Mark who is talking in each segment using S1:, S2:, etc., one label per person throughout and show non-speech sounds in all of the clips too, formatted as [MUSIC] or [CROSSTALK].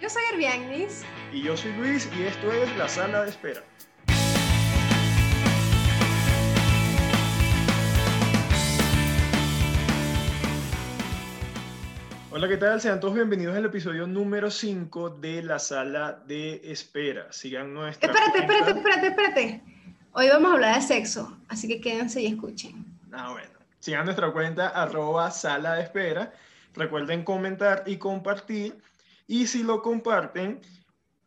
S1: Yo soy Herbiagnis.
S2: Y yo soy Luis y esto es La Sala de Espera. Hola, ¿qué tal? Sean todos bienvenidos al episodio número 5 de La Sala de Espera. Sigan nuestra
S1: Espérate,
S2: cuenta-
S1: espérate, espérate, espérate. Hoy vamos a hablar de sexo, así que quédense y escuchen.
S2: Ah, bueno. Sigan nuestra cuenta arroba sala de espera. Recuerden comentar y compartir. Y si lo comparten,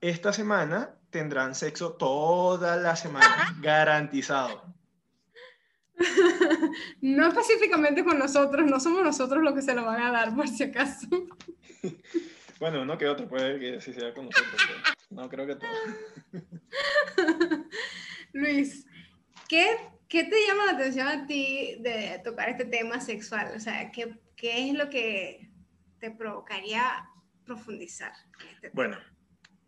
S2: esta semana tendrán sexo toda la semana, [LAUGHS] garantizado. [LAUGHS]
S1: No específicamente con nosotros, no somos nosotros los que se lo van a dar, por si acaso. [LAUGHS]
S2: Bueno, uno que otro puede que sí sea con nosotros, no creo que todo.
S1: Luis, ¿qué, ¿qué te llama la atención a ti de tocar este tema sexual? O sea, ¿qué, qué es lo que te provocaría profundizar? este?
S2: Bueno,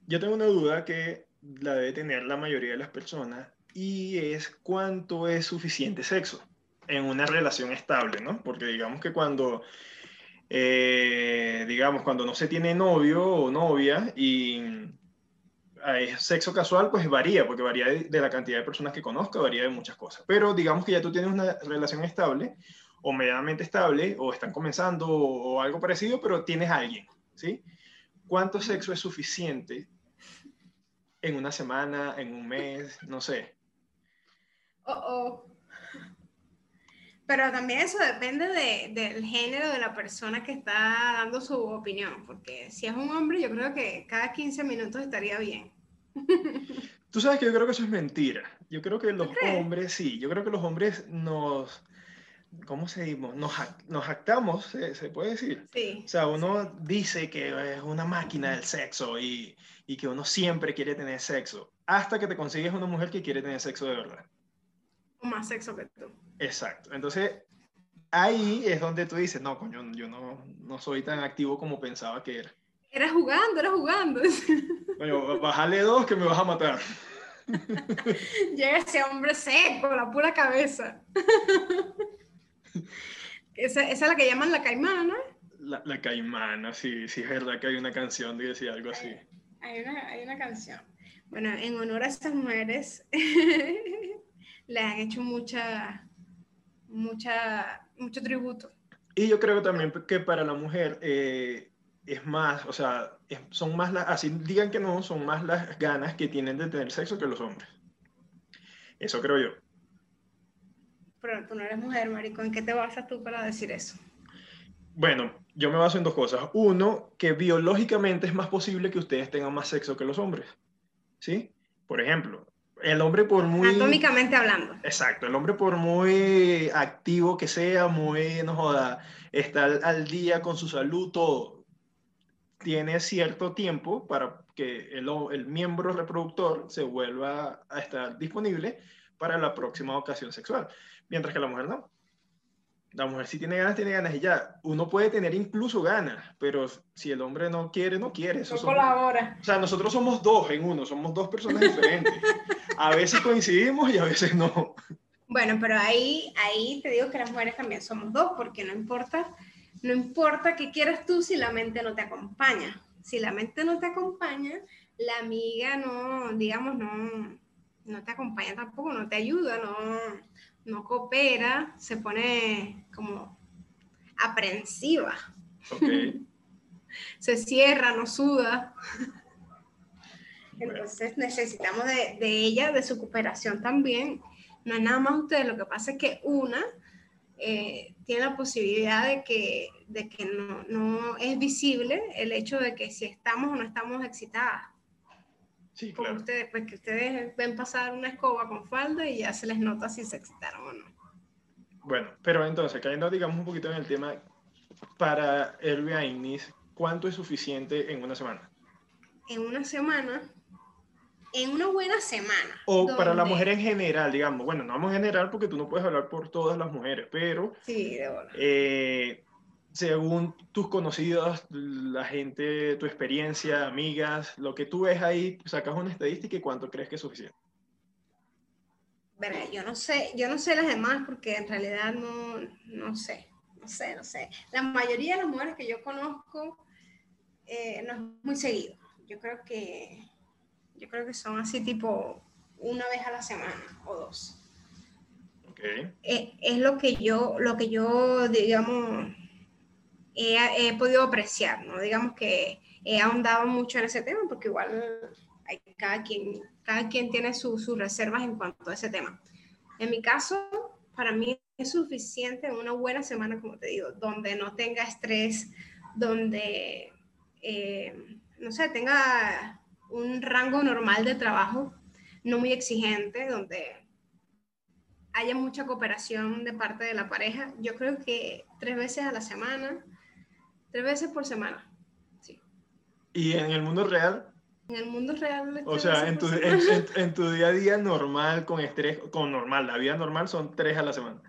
S2: yo tengo una duda que la debe tener la mayoría de las personas y es cuánto es suficiente sexo en una relación estable, ¿no? Porque digamos que cuando, eh, digamos, cuando no se tiene novio o novia y hay sexo casual, pues varía, porque varía de, la cantidad de personas que conozca, varía de muchas cosas. Pero digamos que ya tú tienes una relación estable o medianamente estable, o están comenzando o, algo parecido, pero tienes alguien, ¿sí? ¿Cuánto sexo es suficiente en una semana, en un mes, no sé?
S1: Oh, oh. Pero también eso depende de- del género de la persona que está dando su opinión, porque si es un hombre, yo creo que cada 15 minutos estaría bien.
S2: Tú sabes que yo creo que eso es mentira. Yo creo que los hombres, sí, yo creo que los hombres nos, ¿cómo se dice? Nos, nos jactamos, ¿se, se puede decir?
S1: Sí.
S2: O sea, uno dice que es una máquina del sexo y, y que uno siempre quiere tener sexo, hasta que te consigues una mujer que quiere tener sexo de verdad.
S1: O más sexo que tú.
S2: Exacto. Entonces, ahí es donde tú dices, no, coño, yo no, no soy tan activo como pensaba que era.
S1: Era jugando, era jugando. [LAUGHS]
S2: Coño, bájale dos que me vas a matar. [LAUGHS]
S1: Llega ese hombre seco, la pura cabeza. [LAUGHS] esa, esa es la que llaman la caimana, ¿no?
S2: La, la caimana, sí, sí, es verdad que hay una canción que decía algo así.
S1: Hay una, hay una canción. Bueno, en honor a estas mujeres, [LAUGHS] le han hecho mucha, mucha, mucho tributo.
S2: Y yo creo también que para la mujer eh, es más, o sea, es- son más las, así digan que no, son más las ganas que tienen de tener sexo que los hombres. Eso creo yo.
S1: Pero tú no eres mujer, marico. ¿En qué te basas tú para decir eso?
S2: Bueno, yo me baso en dos cosas. Uno, que biológicamente es más posible que ustedes tengan más sexo que los hombres. ¿Sí? Por ejemplo, el hombre por muy...
S1: Anatómicamente hablando.
S2: Exacto, el hombre por muy activo que sea, muy, no joda, está al, al día con su salud, todo, tiene cierto tiempo para que el miembro reproductor se vuelva a estar disponible para la próxima ocasión sexual, mientras que la mujer no. La mujer si tiene ganas, tiene ganas y ya. Uno puede tener incluso ganas, pero si el hombre no quiere, no quiere. Eso
S1: No
S2: son-
S1: colabora.
S2: o sea, nosotros somos dos en uno, somos dos personas diferentes. A veces coincidimos y a veces no.
S1: Bueno, pero ahí, ahí te digo que las mujeres también somos dos, porque no importa, no importa qué quieras tú si la mente no te acompaña. Si la mente no te acompaña, la amiga no, digamos, no, no te acompaña tampoco, no te ayuda, no, no coopera, se pone como aprensiva, [LAUGHS] se cierra, no suda. Entonces necesitamos de, de ella, de su cooperación también. No es nada más ustedes, lo que pasa es que una eh, tiene la posibilidad de que, de que no, no es visible el hecho de que si estamos o no estamos excitadas.
S2: Sí,
S1: Como
S2: claro.
S1: ustedes, pues que ustedes ven pasar una escoba con falda y ya se les nota si se excitaron o no.
S2: Bueno, pero entonces, cayendo, digamos, un poquito en el tema, para Airbnb, ¿cuánto es suficiente en una semana?
S1: En una semana, en una buena semana.
S2: O para la
S1: donde-
S2: mujer en general, digamos, bueno, no vamos en general porque tú no puedes hablar por todas las mujeres, pero
S1: Sí, de
S2: eh, según tus conocidos, la gente, tu experiencia, amigas, lo que tú ves ahí, sacas una estadística y cuánto crees que es suficiente.
S1: Verga, yo no sé, yo no sé las demás porque en realidad no, no sé, no sé, no sé. La mayoría de las mujeres que yo conozco eh, no es muy seguido. yo creo que, yo creo que son así tipo una vez a la semana o dos.
S2: Okay.
S1: Eh, es lo que yo, lo que yo, digamos, he, he, podido apreciar, ¿no? Digamos que he ahondado mucho en ese tema porque igual hay, cada, quien, cada quien tiene sus reservas en cuanto a ese tema. En mi caso, para mí es suficiente una buena semana, como te digo, donde no tenga estrés, donde, eh, no sé, tenga un rango normal de trabajo, no muy exigente, donde haya mucha cooperación de parte de la pareja. Yo creo que tres veces a la semana, tres veces por semana. Sí.
S2: ¿Y en el mundo real?
S1: En el mundo real.
S2: O sea, en tu, en, en tu, día a día normal, con estrés, con normal, la vida normal son tres a la semana.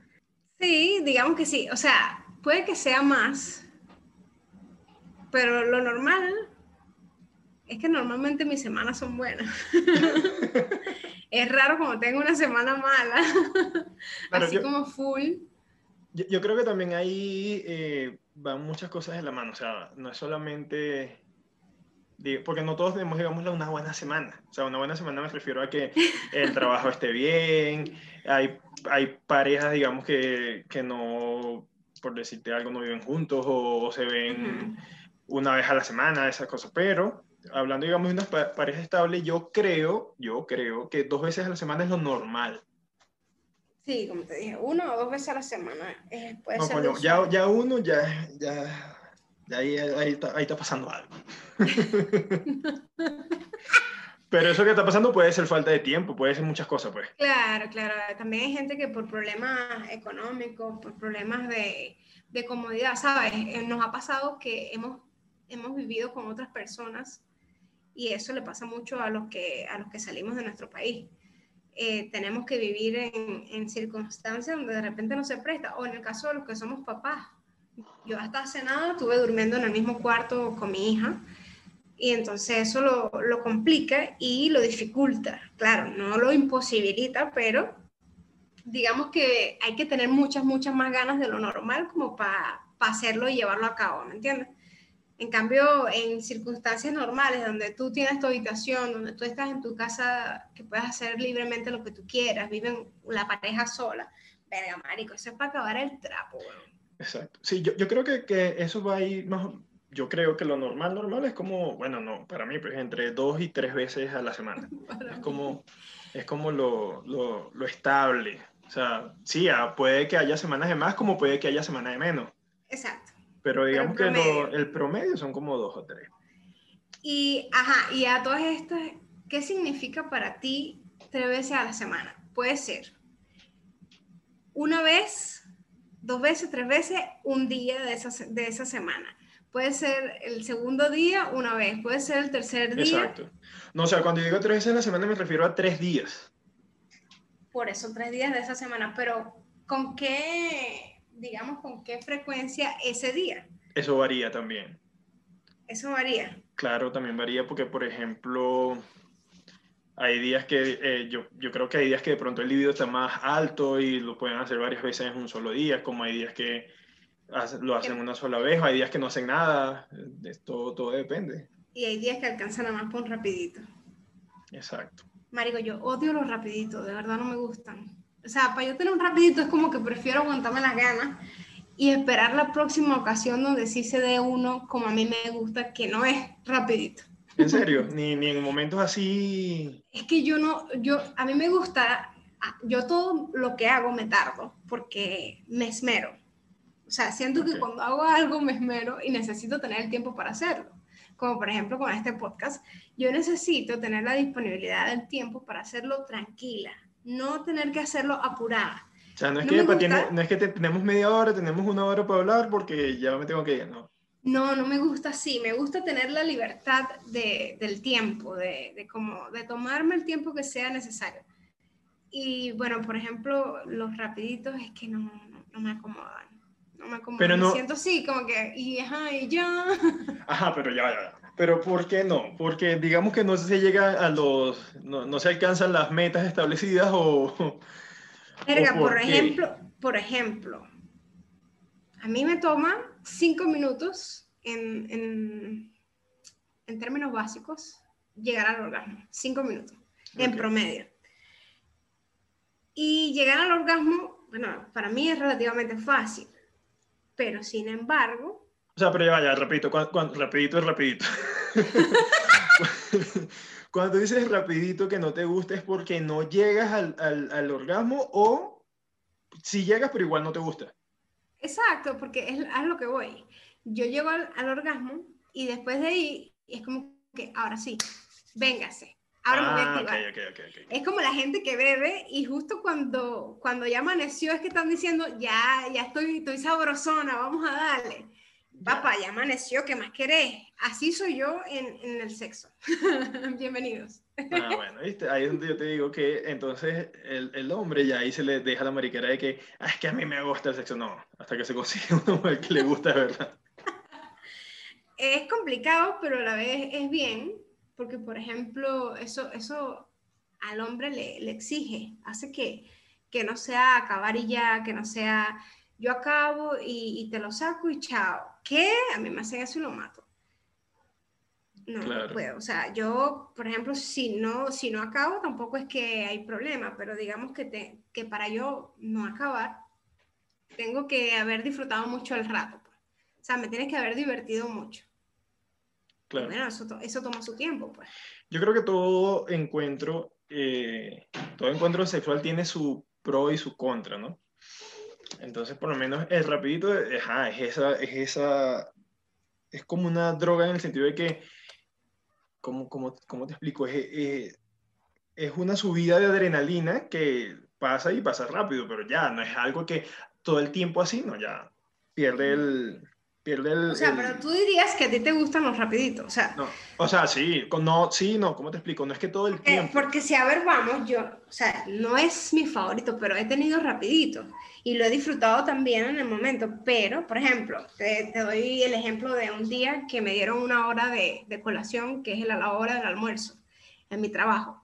S1: Sí, digamos que sí. O sea, puede que sea más, pero lo normal es que normalmente mis semanas son buenas. [LAUGHS] es raro como tengo una semana mala, así como full.
S2: Yo, yo, creo que también ahí eh, van muchas cosas de la mano, o sea, no es solamente porque no todos tenemos, digamos, una buena semana. O sea, una buena semana me refiero a que el [LAUGHS] trabajo esté bien, hay, hay parejas, digamos, que, que no, por decirte algo, no viven juntos o, se ven una vez a la semana, esas cosas. Pero, hablando, digamos, de una pareja estable, yo creo, yo creo que dos veces a la semana es lo normal.
S1: Sí, como te dije, uno o dos veces a la semana eh, puede ser.
S2: ya, ya uno ya, ya Ahí, ahí, está, ahí está pasando algo. [LAUGHS] Pero eso que está pasando puede ser falta de tiempo, puede ser muchas cosas, pues.
S1: Claro, claro. También hay gente que por problemas económicos, por problemas de, de comodidad, ¿sabes? Eh, nos ha pasado que hemos, hemos vivido con otras personas y eso le pasa mucho a los que, a los que salimos de nuestro país. Eh, tenemos que vivir en, en circunstancias donde de repente no se presta, o en el caso de los que somos papás, yo hasta hace nada estuve durmiendo en el mismo cuarto con mi hija y entonces eso lo, lo complica y lo dificulta. Claro, no lo imposibilita, pero digamos que hay que tener muchas, muchas más ganas de lo normal como para hacerlo y llevarlo a cabo, ¿me entiendes? En cambio, en circunstancias normales, donde tú tienes tu habitación, donde tú estás en tu casa, que puedes hacer libremente lo que tú quieras, viven la pareja sola, verga, marico, eso es para acabar el trapo,
S2: Exacto. Sí, yo, yo creo que, que, eso va a ir más, yo creo que lo normal, normal es como, bueno, no, para mí, pues entre dos y tres veces a la semana. [LAUGHS] es como, es como lo, lo, lo, estable. O sea, sí, ah, puede que haya semanas de más como puede que haya semanas de menos.
S1: Exacto.
S2: Pero digamos que lo, el promedio son como dos o tres.
S1: Y, ajá, y a todas estas, ¿qué significa para ti tres veces a la semana? Puede ser una vez dos veces, tres veces, un día de esa, de esa semana. Puede ser el segundo día una vez, puede ser el tercer día.
S2: Exacto. No, o sea, cuando digo tres veces en la semana me refiero a tres días.
S1: Por eso, tres días de esa semana, pero ¿con qué, digamos, con qué frecuencia ese día?
S2: Eso varía también.
S1: Eso varía.
S2: Claro, también varía porque, por ejemplo, hay días que eh, yo, yo, creo que hay días que de pronto el libido está más alto y lo pueden hacer varias veces en un solo día, como hay días que lo hacen una sola vez, o hay días que no hacen nada, todo, todo depende.
S1: Y hay días que alcanzan a más por un rapidito.
S2: Exacto.
S1: Marico, yo odio los rapiditos, de verdad no me gustan. O sea, para yo tener un rapidito es como que prefiero aguantarme las ganas y esperar la próxima ocasión donde sí se dé uno como a mí me gusta, que no es rapidito.
S2: ¿En serio? [LAUGHS] ni, ni en momentos así.
S1: Es que yo no, yo, a mí me gusta, ah, yo todo lo que hago me tardo porque me esmero. O sea, siento que cuando hago algo me esmero y necesito tener el tiempo para hacerlo. Como por ejemplo con este podcast, yo necesito tener la disponibilidad del tiempo para hacerlo tranquila, no tener que hacerlo apurada.
S2: O sea, no es, que, no es que tenemos media hora, tenemos una hora para hablar porque ya me tengo que ir, no.
S1: No, no me gusta así. Me gusta tener la libertad de, del tiempo, de, de, como, de tomarme el tiempo que sea necesario. Y bueno, por ejemplo, los rapiditos es que no, no, me acomodan. No me acomodan. Pero no... Me siento así, como que, y ajá, y ya.
S2: Ajá, pero ya, ya. Pero ¿por qué no? Porque digamos que no se llega a los, no, no se alcanzan las metas establecidas o...
S1: Verga, por, por ejemplo, por ejemplo, a mí me toma cinco minutos en, en términos básicos, llegar al orgasmo. Cinco minutos, en promedio. Y llegar al orgasmo, bueno, para mí es relativamente fácil, pero sin embargo...
S2: O sea, pero ya vaya, repito, rapidito es rapidito. [LAUGHS] Cuando dices rapidito que no te gusta es porque no llegas al, al, al orgasmo o si llegas pero igual no te gusta.
S1: Exacto, porque es a lo que voy. Yo llego al, al, orgasmo y después de ahí es como que ahora sí, véngase. Ahora me voy a ah, activar. Okay, okay, okay, es como la gente que bebe y justo cuando, cuando ya amaneció es que están diciendo, ya, ya estoy, estoy sabrosona, vamos a darle. Papá, ya amaneció, ¿qué más querés? Así soy yo en, en el sexo. [LAUGHS] Bienvenidos.
S2: Ah, bueno, ¿viste? Ahí es donde yo te digo que entonces el, el, hombre ya ahí se le deja la mariquera de que, ah, es que a mí me gusta el sexo. No, hasta que se consigue [LAUGHS] una mujer que le gusta, ¿verdad? [LAUGHS]
S1: Es complicado, pero a la vez es bien, porque por ejemplo, eso, eso al hombre le, le exige, hace que, que no sea acabar y ya, que no sea yo acabo y, te lo saco y chao. ¿Qué? A mí me hacen eso y lo mato. No, no puedo. O sea, yo, por ejemplo, si no, si no acabo, tampoco es que hay problema, pero digamos que, te, que para yo no acabar, tengo que haber disfrutado mucho el rato. Pues. O sea, me tienes que haber divertido mucho. Claro. bueno, eso, eso, toma su tiempo, pues.
S2: Yo creo que todo encuentro, eh, todo encuentro sexual tiene su pro y su contra, ¿no? Entonces, por lo menos el rapidito es, es esa, es esa, es como una droga en el sentido de que, ¿cómo, cómo, cómo te explico? Es, es, una subida de adrenalina que pasa y pasa rápido, pero ya no es algo que todo el tiempo así, no, ya pierde el, pierde el...
S1: O sea, pero tú dirías que a ti te gustan los rapiditos, o sea...
S2: No, o sea, sí, no, sí, no, ¿cómo te explico? No es que todo el tiempo...
S1: porque si, a ver, vamos, yo, o sea, no es mi favorito, pero he tenido rapiditos y lo he disfrutado también en el momento, pero, por ejemplo, te, te doy el ejemplo de un día que me dieron una hora de, de colación, que es la hora del almuerzo, en mi trabajo.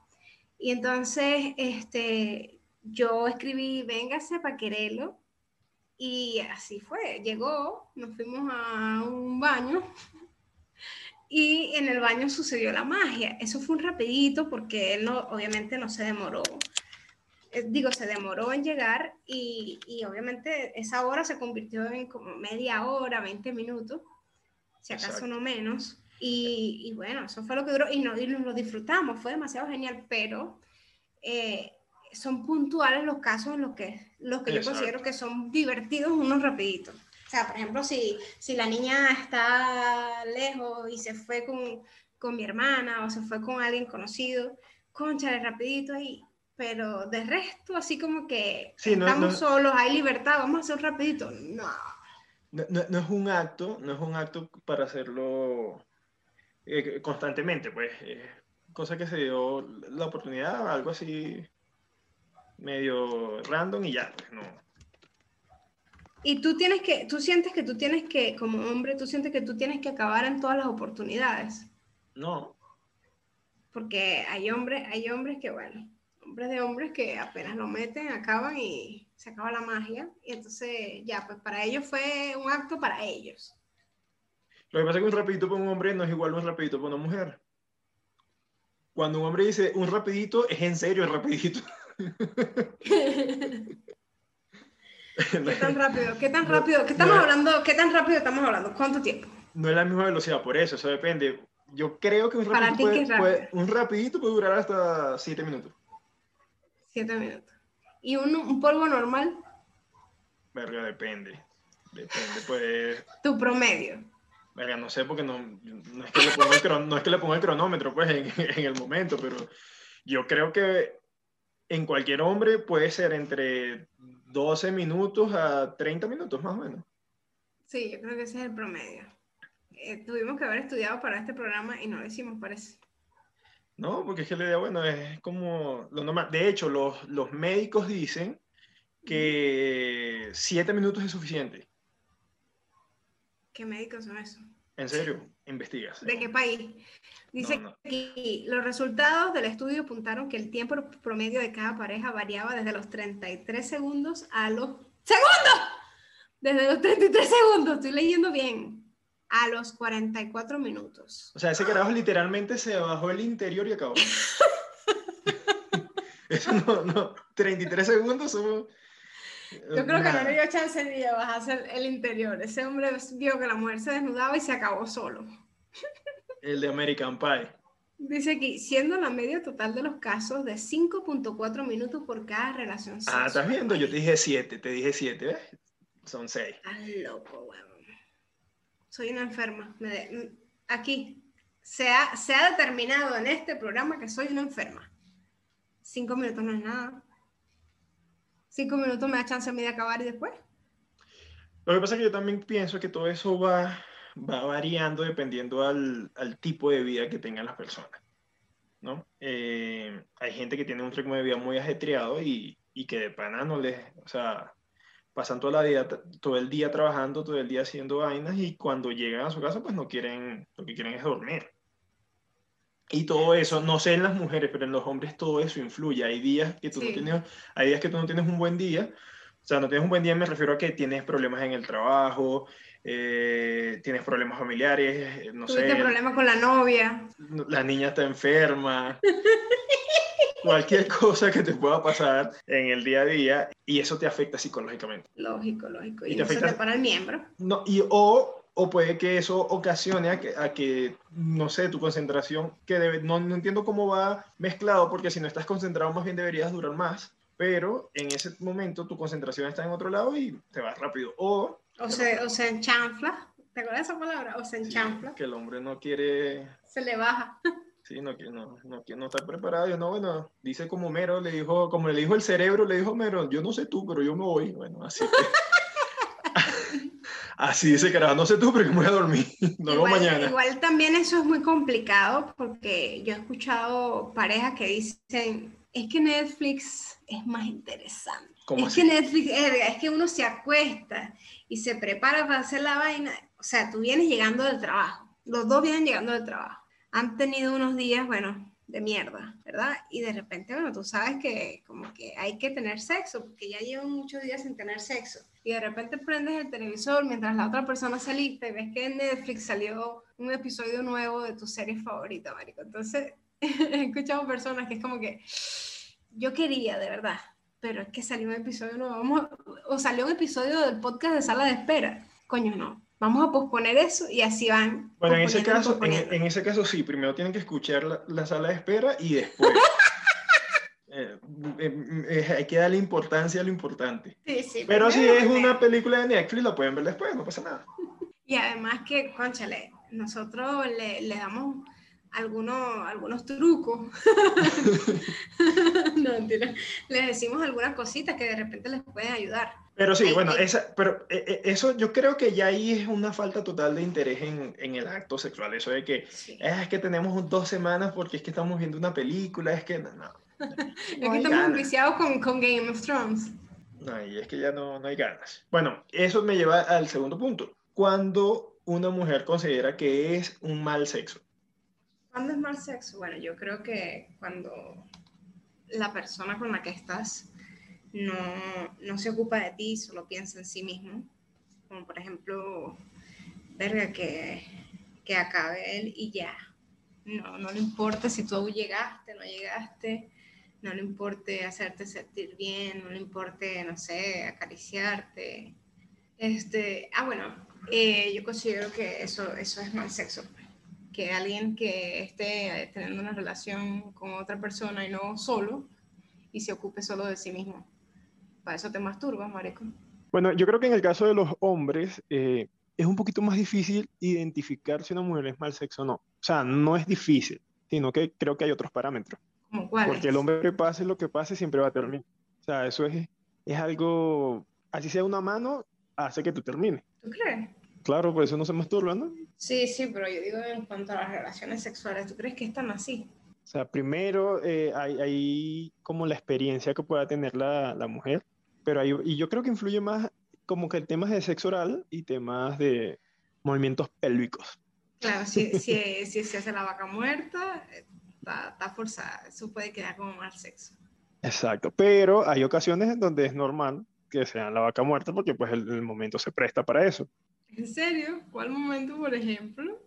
S1: Y entonces, este, yo escribí, véngase para quererlo, y así fue, llegó, nos fuimos a un baño [LAUGHS] y en el baño sucedió la magia. Eso fue un rapidito porque él no, obviamente no se demoró. Eh, digo, se demoró en llegar y, y, obviamente esa hora se convirtió en como media hora, 20 minutos, si acaso no menos. Y, y, bueno, eso fue lo que duró y, no, y lo disfrutamos, fue demasiado genial, pero eh, son puntuales los casos en los que, los que yo considero que son divertidos unos rapiditos. O sea, por ejemplo, si, si la niña está lejos y se fue con, con mi hermana o se fue con alguien conocido, concha, rapidito ahí. Pero de resto, así como que estamos solos, hay libertad, vamos a hacer rapidito. No.
S2: No, no. es un acto, no es un acto para hacerlo eh, constantemente, pues. cosa que se dio la oportunidad, algo así medio random y ya, pues no.
S1: Y tú tienes que, tú sientes que tú tienes que, como hombre, tú sientes que tú tienes que acabar en todas las oportunidades.
S2: No.
S1: Porque hay hombres, hay hombres que, bueno, hombres de hombres que apenas lo meten, acaban y se acaba la magia. Y entonces, ya, pues para ellos fue un acto para ellos.
S2: Lo que pasa es que un rapidito para un hombre no es igual a un rapidito para una mujer. Cuando un hombre dice un rapidito, es en serio el rapidito. [LAUGHS] [LAUGHS]
S1: ¿Qué tan rápido? ¿Qué tan rápido? ¿Qué estamos hablando? ¿Qué tan rápido estamos hablando? ¿Cuánto tiempo?
S2: No es la misma velocidad, por eso, eso depende. Yo creo que un rapidito, puede, un rapidito puede durar hasta 7 minutos.
S1: 7 minutos. ¿Y un, un, polvo normal?
S2: Verga, depende. Depende, pues.
S1: Tu promedio.
S2: Verga, no sé, porque no, no, es, que le ponga el, no es que le ponga el cronómetro, pues, en, en el momento, pero yo creo que en cualquier hombre puede ser entre 12 minutos a 30 minutos más o menos.
S1: Sí, yo creo que ese es el promedio. Eh, tuvimos que haber estudiado para este programa y no lo hicimos, parece.
S2: No, porque es que la idea, bueno, es como lo normal. De hecho, los, los médicos dicen que 7 minutos es suficiente.
S1: ¿Qué médicos son esos?
S2: ¿En serio? Investigas.
S1: ¿De qué país? Dice que los resultados del estudio apuntaron que el tiempo promedio de cada pareja variaba desde los 33 segundos a los... ¡Segundos! Desde los 33 segundos, estoy leyendo bien. a los 44 minutos.
S2: O sea, ese carajo literalmente se bajó el interior y acabó. [LAUGHS] [LAUGHS] Eso no, no, 33 segundos somos...
S1: Yo creo que no le dio chance ni de bajarse el, interior. Ese hombre vio que la mujer se desnudaba y se acabó solo.
S2: El de American Pie.
S1: Dice aquí, siendo la media total de los casos de 5.4 minutos por cada relación
S2: sexual. Ah, ¿estás viendo? Yo te dije 7, te dije 7, ¿ves? Son 6.
S1: Estás loco, weón. Soy una enferma. Aquí, se ha, se ha determinado en este programa que soy una enferma. 5 minutos no es nada. 5 minutos me da chance a mí de acabar y después.
S2: Lo que pasa es que yo también pienso que todo eso va va variando dependiendo al, al, tipo de vida que tengan las personas. ¿no? Eh, hay gente que tiene un ritmo de vida muy ajetreado y, y, que de pana no les, o sea, pasan toda la vida, todo el día trabajando, todo el día haciendo vainas y cuando llegan a su casa pues no quieren, lo que quieren es dormir. Y todo eso, no sé en las mujeres, pero en los hombres todo eso influye. Hay días que tú no tienes, hay días que tú no tienes un buen día. O sea, no tienes un buen día, me refiero a que tienes problemas en el trabajo, eh, tienes problemas familiares, eh, no
S1: Tuviste
S2: sé.
S1: problemas con la novia.
S2: La niña está enferma. [LAUGHS] cualquier cosa que te pueda pasar en el día a día y eso te afecta psicológicamente.
S1: Lógico, lógico. Y, te eso afecta para el miembro.
S2: No, y o, o puede que eso ocasione a que, a que no sé, tu concentración, que debe, no, no entiendo cómo va mezclado, porque si no estás concentrado más bien deberías durar más, pero en ese momento tu concentración está en otro lado y te vas rápido. O
S1: o se, o se enchanfla. ¿Te acuerdas esa palabra? O se enchanfla.
S2: que el hombre no quiere.
S1: Se le baja.
S2: Sí, no, no, no, no está preparado. Yo, no, bueno, dice como Mero, le dijo, como le dijo el cerebro, le dijo Mero, yo no sé tú, pero yo me voy. Bueno, así que. [LAUGHS] así dice carajo, no sé tú, pero me voy a dormir. [LAUGHS] Nos vemos mañana.
S1: Igual también eso es muy complicado porque yo he escuchado parejas que dicen, es que Netflix es más interesante. es que Netflix, es que uno se acuesta y se prepara para hacer la vaina, o sea, tú vienes llegando del trabajo, los dos vienen llegando del trabajo, han tenido unos días, bueno, de mierda, ¿verdad? Y de repente, bueno, tú sabes que como que hay que tener sexo, porque ya llevan muchos días sin tener sexo. Y de repente prendes el televisor mientras la otra persona saliste y ves que en Netflix salió un episodio nuevo de tu serie favorita, Marico. Entonces, [LAUGHS] he escuchado personas que es como que yo quería, de verdad, pero es que salió un episodio nuevo, o salió un episodio del podcast de sala de espera. Coño, no. Vamos a posponer eso y así van.
S2: Bueno, en ese caso, en, ese caso sí, primero tienen que escuchar la, sala de espera y después. [LAUGHS] Eh, eh, eh, hay que darle importancia a lo importante.
S1: Sí, sí,
S2: Pero si es una película de Netflix, la pueden ver después, no pasa nada.
S1: Y además que, conchale, nosotros le, le damos algunos, algunos trucos. [LAUGHS] [LAUGHS] no, mentira. Les decimos algunas cositas que de repente les pueden ayudar.
S2: Pero sí, bueno, esa, pero eh, eh, eso yo creo que ya ahí es una falta total de interés en, en el acto sexual. Eso de que es que tenemos dos semanas porque es que estamos viendo una película, es que no. no, [LAUGHS]
S1: es que estamos viciados con, con, Game of Thrones.
S2: No, y es que ya no, no hay ganas. Bueno, eso me lleva al segundo punto. Cuando una mujer considera que es un mal sexo.
S1: ¿Cuándo es mal sexo? Bueno, yo creo que cuando la persona con la que estás no, no se ocupa de ti, solo piensa en sí mismo. Como por ejemplo, verga, que, que acabe él y ya. No, no le importa si tú llegaste, no llegaste, no le importe hacerte sentir bien, no le importe, no sé, acariciarte. Este, ah, bueno, eh, yo considero que eso, eso es mal sexo que alguien que esté teniendo una relación con otra persona y no solo, y se ocupe solo de sí mismo. Para eso te masturbas, marico.
S2: Bueno, yo creo que en el caso de los hombres eh, es un poquito más difícil identificar si una mujer es mal sexo o no. O sea, no es difícil, sino que creo que hay otros parámetros.
S1: ¿Cómo cuáles?
S2: Porque el hombre que pase lo que pase siempre va a terminar. O sea, eso es, es algo, así sea una mano, hace que tú termines.
S1: ¿Tú crees?
S2: Claro, por eso no se masturba, ¿no?
S1: Sí, sí, pero yo digo en cuanto a las relaciones sexuales, ¿tú crees que están así?
S2: O sea, primero eh, hay, como la experiencia que pueda tener la, la mujer, pero hay, y yo creo que influye más como que temas de sexo oral y temas de movimientos pélvicos.
S1: Claro, si, [LAUGHS] si, si se hace la vaca muerta, está, está forzada, eso puede quedar como mal sexo.
S2: Exacto, pero hay ocasiones en donde es normal que sea la vaca muerta porque pues el momento se presta para eso.
S1: ¿En serio? ¿Cuál momento, por ejemplo?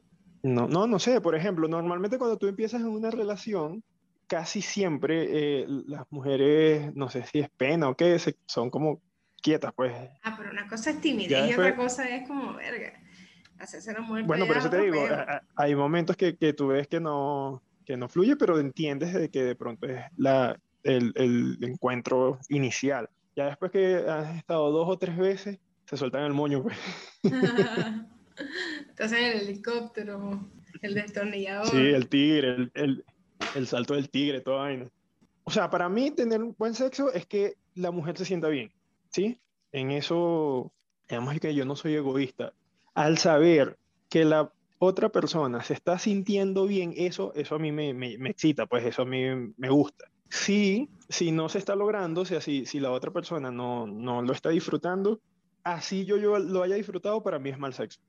S2: No, no, no sé. Por ejemplo, normalmente cuando tú empiezas en una relación, casi siempre eh, las mujeres, no sé si es pena o qué, son como quietas, pues.
S1: Ah, pero una cosa es timidez y otra cosa es como, verga, hacerse la mujer.
S2: Bueno, por eso te digo, hay momentos que, que, tú ves que no, que no fluye, pero entiendes de que de pronto es la, el, el encuentro inicial. Ya después que has estado dos o tres veces, se sueltan el moño, pues. [LAUGHS]
S1: Estás en el helicóptero, el destornillador.
S2: Sí, el tigre, el, el, el salto del tigre, toda vaina. O sea, para mí tener un buen sexo es que la mujer se sienta bien, ¿sí? En eso, digamos que yo no soy egoísta. Al saber que la otra persona se está sintiendo bien, eso, eso a mí me, me, excita, pues eso a mí me gusta. Si, si no se está logrando, o sea, si, si la otra persona no, no lo está disfrutando, así yo, yo lo haya disfrutado, para mí es mal sexo.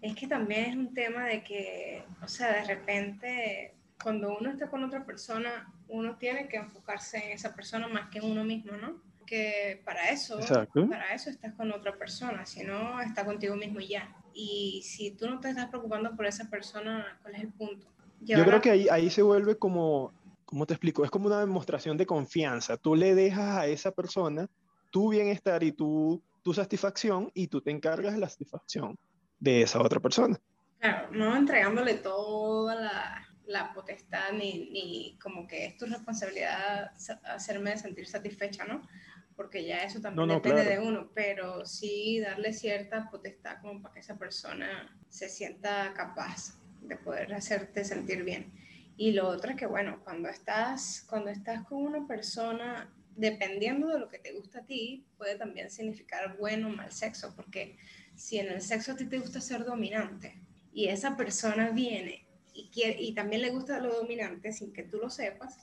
S1: Es que también es un tema de que, o sea, de repente cuando uno está con otra persona, uno tiene que enfocarse en esa persona más que en uno mismo, ¿no? Que para eso, para eso estás con otra persona, si no, está contigo mismo y ya. Y si tú no te estás preocupando por esa persona, ¿cuál es el punto?
S2: Yo creo que ahí, ahí se vuelve como, ¿cómo te explico? Es como una demostración de confianza. Tú le dejas a esa persona tu bienestar y tu, tu satisfacción y tú te encargas de la satisfacción de esa otra persona.
S1: Claro, no entregándole toda la, la potestad ni, ni, como que es tu responsabilidad hacerme sentir satisfecha, ¿no? Porque ya eso también depende de uno, pero sí darle cierta potestad como para que esa persona se sienta capaz de poder hacerte sentir bien. Y lo otro es que, bueno, cuando estás, cuando estás con una persona, dependiendo de lo que te gusta a ti, puede también significar bueno o mal sexo, porque si en el sexo a ti te gusta ser dominante y esa persona viene y, y también le gusta lo dominante sin que tú lo sepas,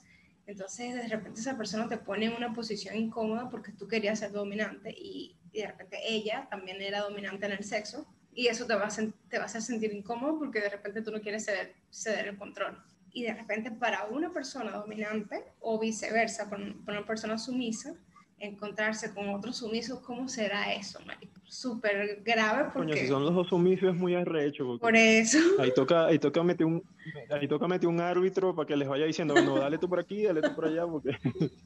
S1: entonces de repente esa persona te pone en una posición incómoda porque tú querías ser dominante y, de repente ella también era dominante en el sexo y eso te va, a, te va a hacer sentir incómodo porque de repente tú no quieres ceder, el control. Y de repente para una persona dominante o viceversa, para una persona sumisa, encontrarse con otros sumisos, ¿cómo será eso? Súper grave porque...
S2: Coño, si son los dos sumisos es muy arrecho.
S1: Por eso.
S2: Ahí toca, ahí toca meter un, ahí toca meter un árbitro para que les vaya diciendo, no, dale tú por aquí, dale tú por allá, porque [LAUGHS]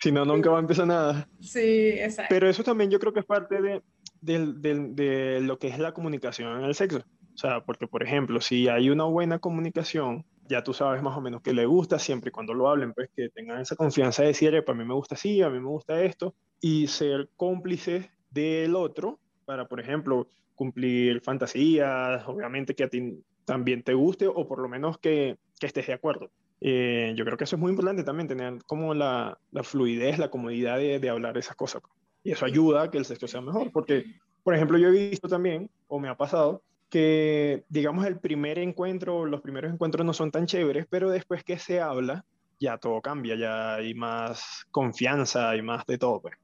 S2: si no, nunca va a empezar nada.
S1: Sí, exacto.
S2: Pero eso también yo creo que es parte de, de, de, de lo que es la comunicación en el sexo. O sea, porque, por ejemplo, si hay una buena comunicación, ya tú sabes más o menos que le gusta, siempre y cuando lo hablen, pues que tengan esa confianza de decir, para mí me gusta así, a mí me gusta esto, y ser cómplices del otro para, por ejemplo, cumplir fantasías, obviamente que a ti también te guste o por lo menos que, que estés de acuerdo. Eh, yo creo que eso es muy importante también, tener como la, la fluidez, la comodidad de, de hablar esas cosas. Y eso ayuda a que el sexo sea mejor, porque, por ejemplo, yo he visto también, o me ha pasado, que, digamos, el primer encuentro, los primeros encuentros no son tan chéveres, pero después que se habla, ya todo cambia, ya hay más confianza, hay más de todo, pues.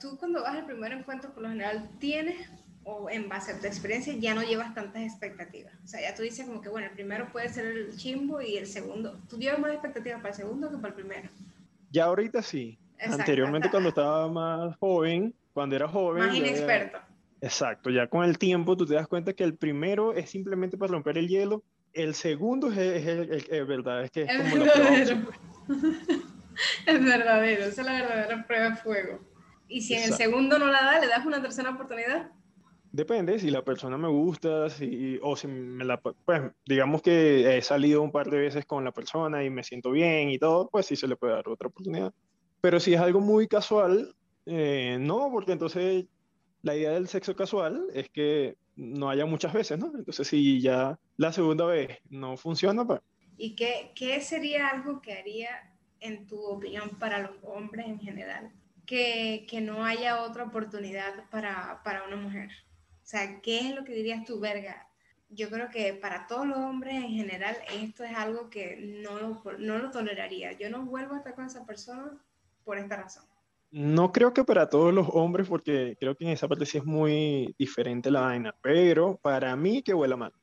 S1: Tú cuando vas al primer encuentro, por lo general, tienes, o en base a tu experiencia, ya no llevas tantas expectativas. O sea, ya tú dices como que, bueno, el primero puede ser el chimbo y el segundo. ¿Tú llevas más expectativas para el segundo que para el primero?
S2: Ya ahorita sí. Anteriormente, cuando estaba más joven, cuando era joven...
S1: Más inexperto.
S2: Exacto, ya con el tiempo tú te das cuenta que el primero es simplemente para romper el hielo, el segundo es, el, verdad, es que es, como
S1: verdadero. [LAUGHS] es verdadero, esa es la verdadera prueba de fuego. Y si en el segundo no la da, ¿le das una tercera oportunidad?
S2: Depende, si la persona me gusta, si, o si me la... Pues digamos que he salido un par de veces con la persona y me siento bien y todo, pues sí se le puede dar otra oportunidad. Pero si es algo muy casual, eh, no, porque entonces la idea del sexo casual es que no haya muchas veces, ¿no? Entonces, si ya la segunda vez no funciona, pues...
S1: ¿Y qué, qué sería algo que haría, en tu opinión, para los hombres en general? Que, que no haya otra oportunidad para, para una mujer. O sea, ¿qué es lo que dirías tú, verga? Yo creo que para todos los hombres en general esto es algo que no lo, no lo toleraría. Yo no vuelvo a estar con esa persona por esta razón.
S2: No creo que para todos los hombres, porque creo que en esa parte sí es muy diferente la vaina, pero para mí que huela mal.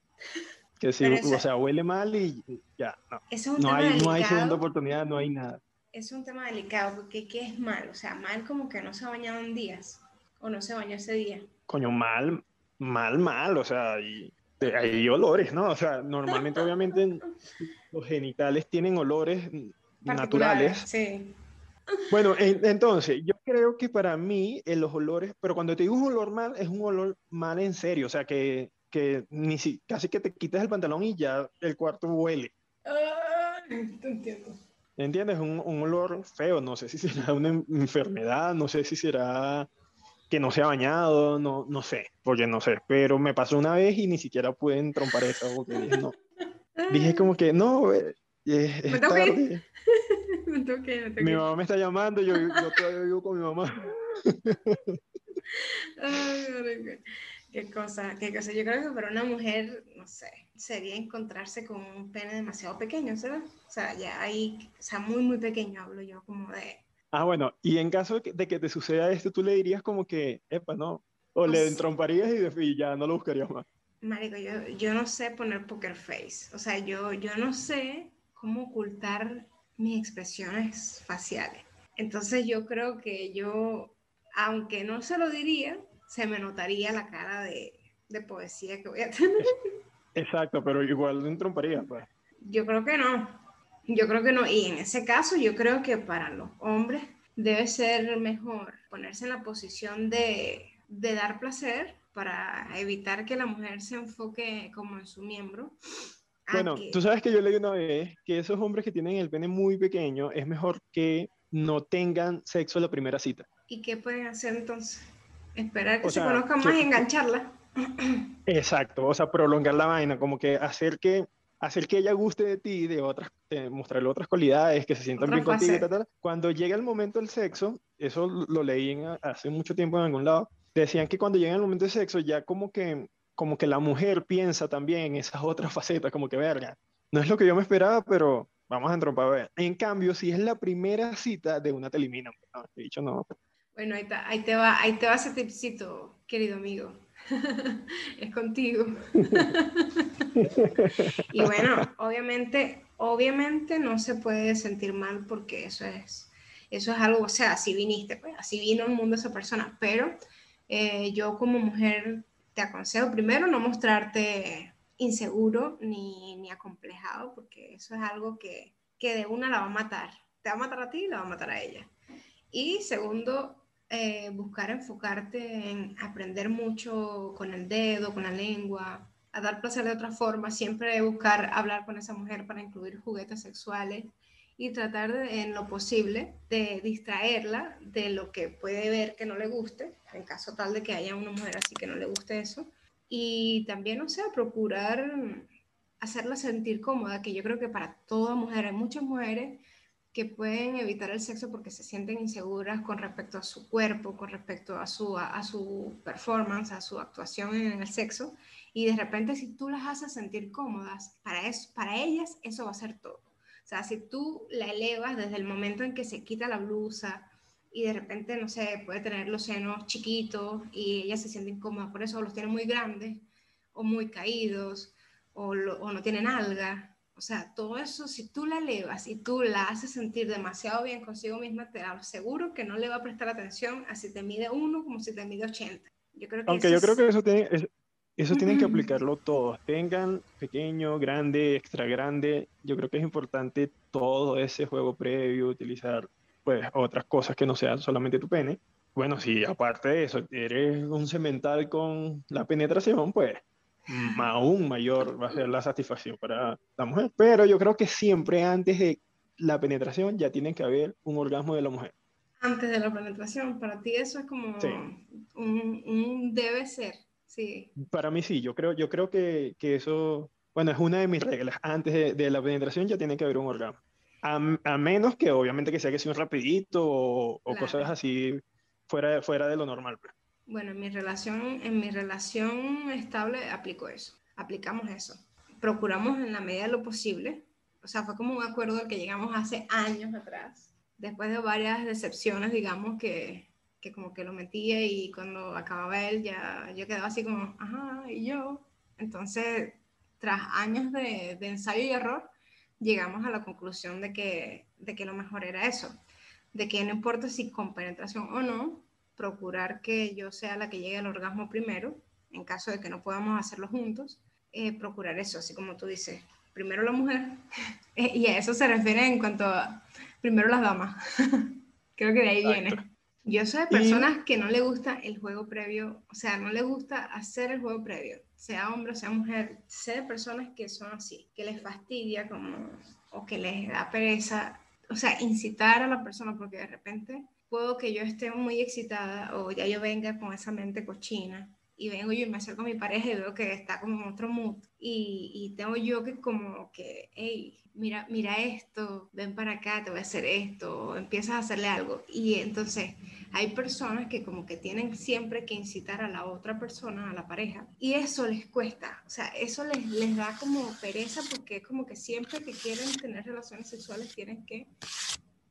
S2: Que si, o sea, huele mal y ya, no. no, hay, no hay segunda oportunidad, no hay nada.
S1: Es un tema delicado, porque ¿qué es mal? O sea, mal como que no se ha bañado en días, o no se bañó ese día.
S2: Coño, mal, mal, mal, o sea, y, hay olores, ¿no? O sea, normalmente obviamente [LAUGHS] los genitales tienen olores naturales.
S1: Sí.
S2: Bueno, entonces, yo creo que para mí en los olores, pero cuando te digo un olor mal, es un olor mal en serio, o sea, que, que ni si, casi que te quitas el pantalón y ya el cuarto huele.
S1: Ah, entiendo.
S2: ¿Entiendes? Un, un olor feo, no sé si [LAUGHS] será una enfermedad, no sé si será que no se ha bañado, no, no sé, porque no sé, pero me pasó una vez y ni siquiera pude entrompar eso, porque dije, no. Dije como que, no, eh, eh, es, tarde. [LAUGHS]
S1: me toqué, me
S2: Mi mamá me está llamando, yo, yo todavía vivo con mi mamá. [LAUGHS]
S1: Ay, qué cosa, qué cosa. Yo creo que para una mujer, no sé, sería encontrarse con un pene demasiado pequeño, ¿sabes? O sea, ya ahí, o sea, muy, muy pequeño hablo yo, como de
S2: Ah, bueno, y en caso de que, te suceda esto, tú le dirías como que, epa, no, o le pues entromparías y, ya no lo buscarías más.
S1: Marico, yo, yo no sé poner poker face, o sea, yo, yo no sé cómo ocultar mis expresiones faciales. Entonces yo creo que yo, aunque no se lo diría, se me notaría la cara de, de poesía que voy a tener.
S2: Exacto, pero igual lo entromparía, pues.
S1: Yo creo que no. Yo creo que no, y en ese caso yo creo que para los hombres debe ser mejor ponerse en la posición de, de dar placer para evitar que la mujer se enfoque como en su miembro.
S2: Bueno, tú sabes que yo leí una vez que esos hombres que tienen el pene muy pequeño es mejor que no tengan sexo en la primera cita.
S1: ¿Y qué pueden hacer entonces? Esperar que se conozcan más y engancharla.
S2: Exacto, o sea, prolongar la vaina, como que hacer que hacer que ella guste de ti, de otras, mostrarle otras cualidades, que se sientan bien contigo y tal, Cuando llega el momento del sexo, eso lo leí hace mucho tiempo en algún lado, decían que cuando llega el momento del sexo ya como que, como que la mujer piensa también en esas otras facetas, como que verga, no es lo que yo me esperaba, pero vamos a entrompar. En cambio, si es la primera cita, de una te eliminan. No, he dicho no.
S1: Bueno, ahí, te va, ahí te va ese tipcito, querido amigo. [LAUGHS] es contigo. [LAUGHS] y bueno, obviamente, obviamente no se puede sentir mal porque eso es, eso es algo, o sea, así viniste, pues así vino el mundo esa persona, pero eh, yo como mujer te aconsejo primero no mostrarte inseguro ni, ni acomplejado porque eso es algo que, que de una la va a matar. Te va a matar a ti y la va a matar a ella. Y segundo, eh, buscar enfocarte en aprender mucho con el dedo, con la lengua, a dar placer de otra forma, siempre buscar hablar con esa mujer para incluir juguetes sexuales y tratar en lo posible de distraerla de lo que puede ver que no le guste, en caso tal de que haya una mujer así que no le guste eso. Y también, o sea, procurar hacerla sentir cómoda, que yo creo que para toda mujer, hay muchas mujeres que pueden evitar el sexo porque se sienten inseguras con respecto a su cuerpo, con respecto a su, a, su performance, a su actuación en el sexo. Y de repente si tú las haces sentir cómodas, para, eso, para ellas eso va a ser todo. O sea, si tú la elevas desde el momento en que se quita la blusa y de repente, no sé, puede tener los senos chiquitos y ella se siente incómoda por eso, los tiene muy grandes o muy caídos o, o no tienen alga, o sea, todo eso, si tú la elevas y tú la haces sentir demasiado bien consigo misma, te aseguro que no le va a prestar atención a si te mide uno como si te mide 80. Yo creo que
S2: Aunque yo creo que eso tiene, eso tienen que aplicarlo todos, tengan pequeño, grande, extra grande. Yo creo que es importante todo ese juego previo, utilizar pues otras cosas que no sean solamente tu pene. Bueno, si aparte de eso eres un cemental con la penetración, pues aún mayor va a ser la satisfacción para la mujer. Pero yo creo que siempre antes de la penetración ya tiene que haber un orgasmo de la mujer.
S1: Antes de la penetración, para ti eso es como un, debe ser, sí.
S2: Para mí sí, yo creo, yo creo que, que eso, bueno, es una de mis reglas. Antes de, la penetración ya tiene que haber un orgasmo. A, menos que obviamente que sea que sea un rapidito o, cosas así fuera, fuera de lo normal. Pues.
S1: Bueno, en mi relación, en mi relación estable aplico eso, aplicamos eso. Procuramos en la medida de lo posible, o sea, fue como un acuerdo al que llegamos hace años atrás, después de varias decepciones, digamos, que, que como que lo metía y cuando acababa él ya yo quedaba así como, ajá, y yo. Entonces, tras años de, de ensayo y error, llegamos a la conclusión de que, de que lo mejor era eso, de que no importa si con penetración o no, procurar que yo sea la que llegue al orgasmo primero en caso de que no podamos hacerlo juntos, eh, procurar eso, así como tú dices, primero la mujer, [LAUGHS] y a eso se refiere en cuanto a primero las damas. [LAUGHS] Creo que de ahí viene. Yo soy de personas que no le gusta el juego previo, o sea, no le gusta hacer el juego previo, sea hombre o sea mujer. Sé de personas que son así, que les fastidia como, o que les da pereza, o sea, incitar a la persona porque de repente puedo que yo esté muy excitada o ya yo venga con esa mente cochina y vengo yo y me acerco a mi pareja y veo que está como en otro mood y, y tengo yo que como que, hey, mira, mira esto, ven para acá, te voy a hacer esto, empiezas a hacerle algo. Y entonces hay personas que como que tienen siempre que incitar a la otra persona, a la pareja, y eso les cuesta, o sea, eso les, les da como pereza porque es como que siempre que quieren tener relaciones sexuales tienen que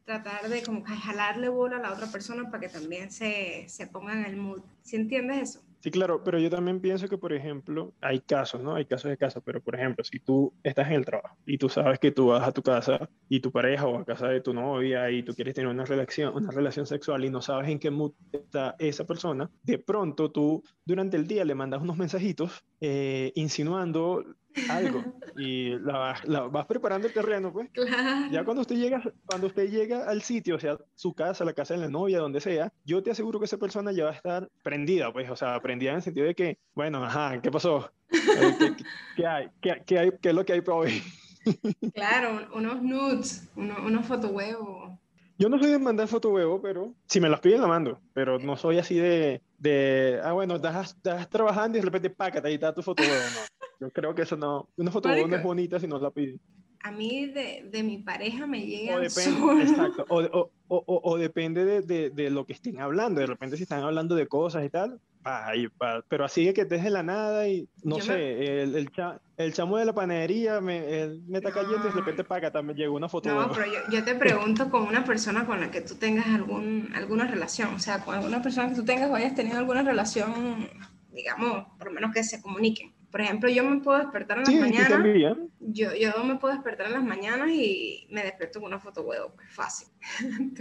S1: tratar de como jalarle bola a la otra persona para que también se, se ponga en el mood. ¿Sí entiendes eso?
S2: Sí, claro, pero yo también pienso que, por ejemplo, hay casos, ¿no? Hay casos de casos, pero por ejemplo, si tú estás en el trabajo y tú sabes que tú vas a tu casa y tu pareja o a casa de tu novia y tú quieres tener una relación, una relación sexual y no sabes en qué mood está esa persona, de pronto tú durante el día le mandas unos mensajitos eh, insinuando algo y la, vas preparando el terreno, pues. Ya cuando usted llega, cuando usted llega al sitio, o sea, su casa, la casa de la novia, donde sea, yo te aseguro que esa persona ya va a estar prendida, pues, o sea, prendida en el sentido de que, bueno, ajá, ¿qué pasó? Eh, ¿qué, hay? ¿Qué, hay? ¿Qué es lo que hay para hoy? [LAUGHS]
S1: claro, unos nudes, unos, unos fotohuevos.
S2: Yo no soy de mandar fotohuevos, pero si me las piden, la mando. Pero no soy así de, de ah, bueno, estás, estás trabajando y de repente, pácate, ahí está tu fotohuevo. No. Yo creo que eso no. Una foto no es bonita si no la pide.
S1: A mí de, de, mi pareja me llega.
S2: O depende, exacto. O, o, o, o depende de, de, de, lo que estén hablando. De repente, si están hablando de cosas y tal, ay, pero así es que desde la nada y no sé, el, el, cha, el, chamo de la panadería me, me está cayendo y de repente para acá también llegó una foto.
S1: No, pero yo, yo, te pregunto con una persona con la que tú tengas algún, alguna relación, o sea, con alguna persona que tú tengas o hayas tenido alguna relación, digamos, por lo menos que se comuniquen. Por ejemplo, yo me puedo despertar en las mañanas. Yo, yo me puedo despertar en las mañanas y me despierto con una foto huevo, pues fácil. [LAUGHS]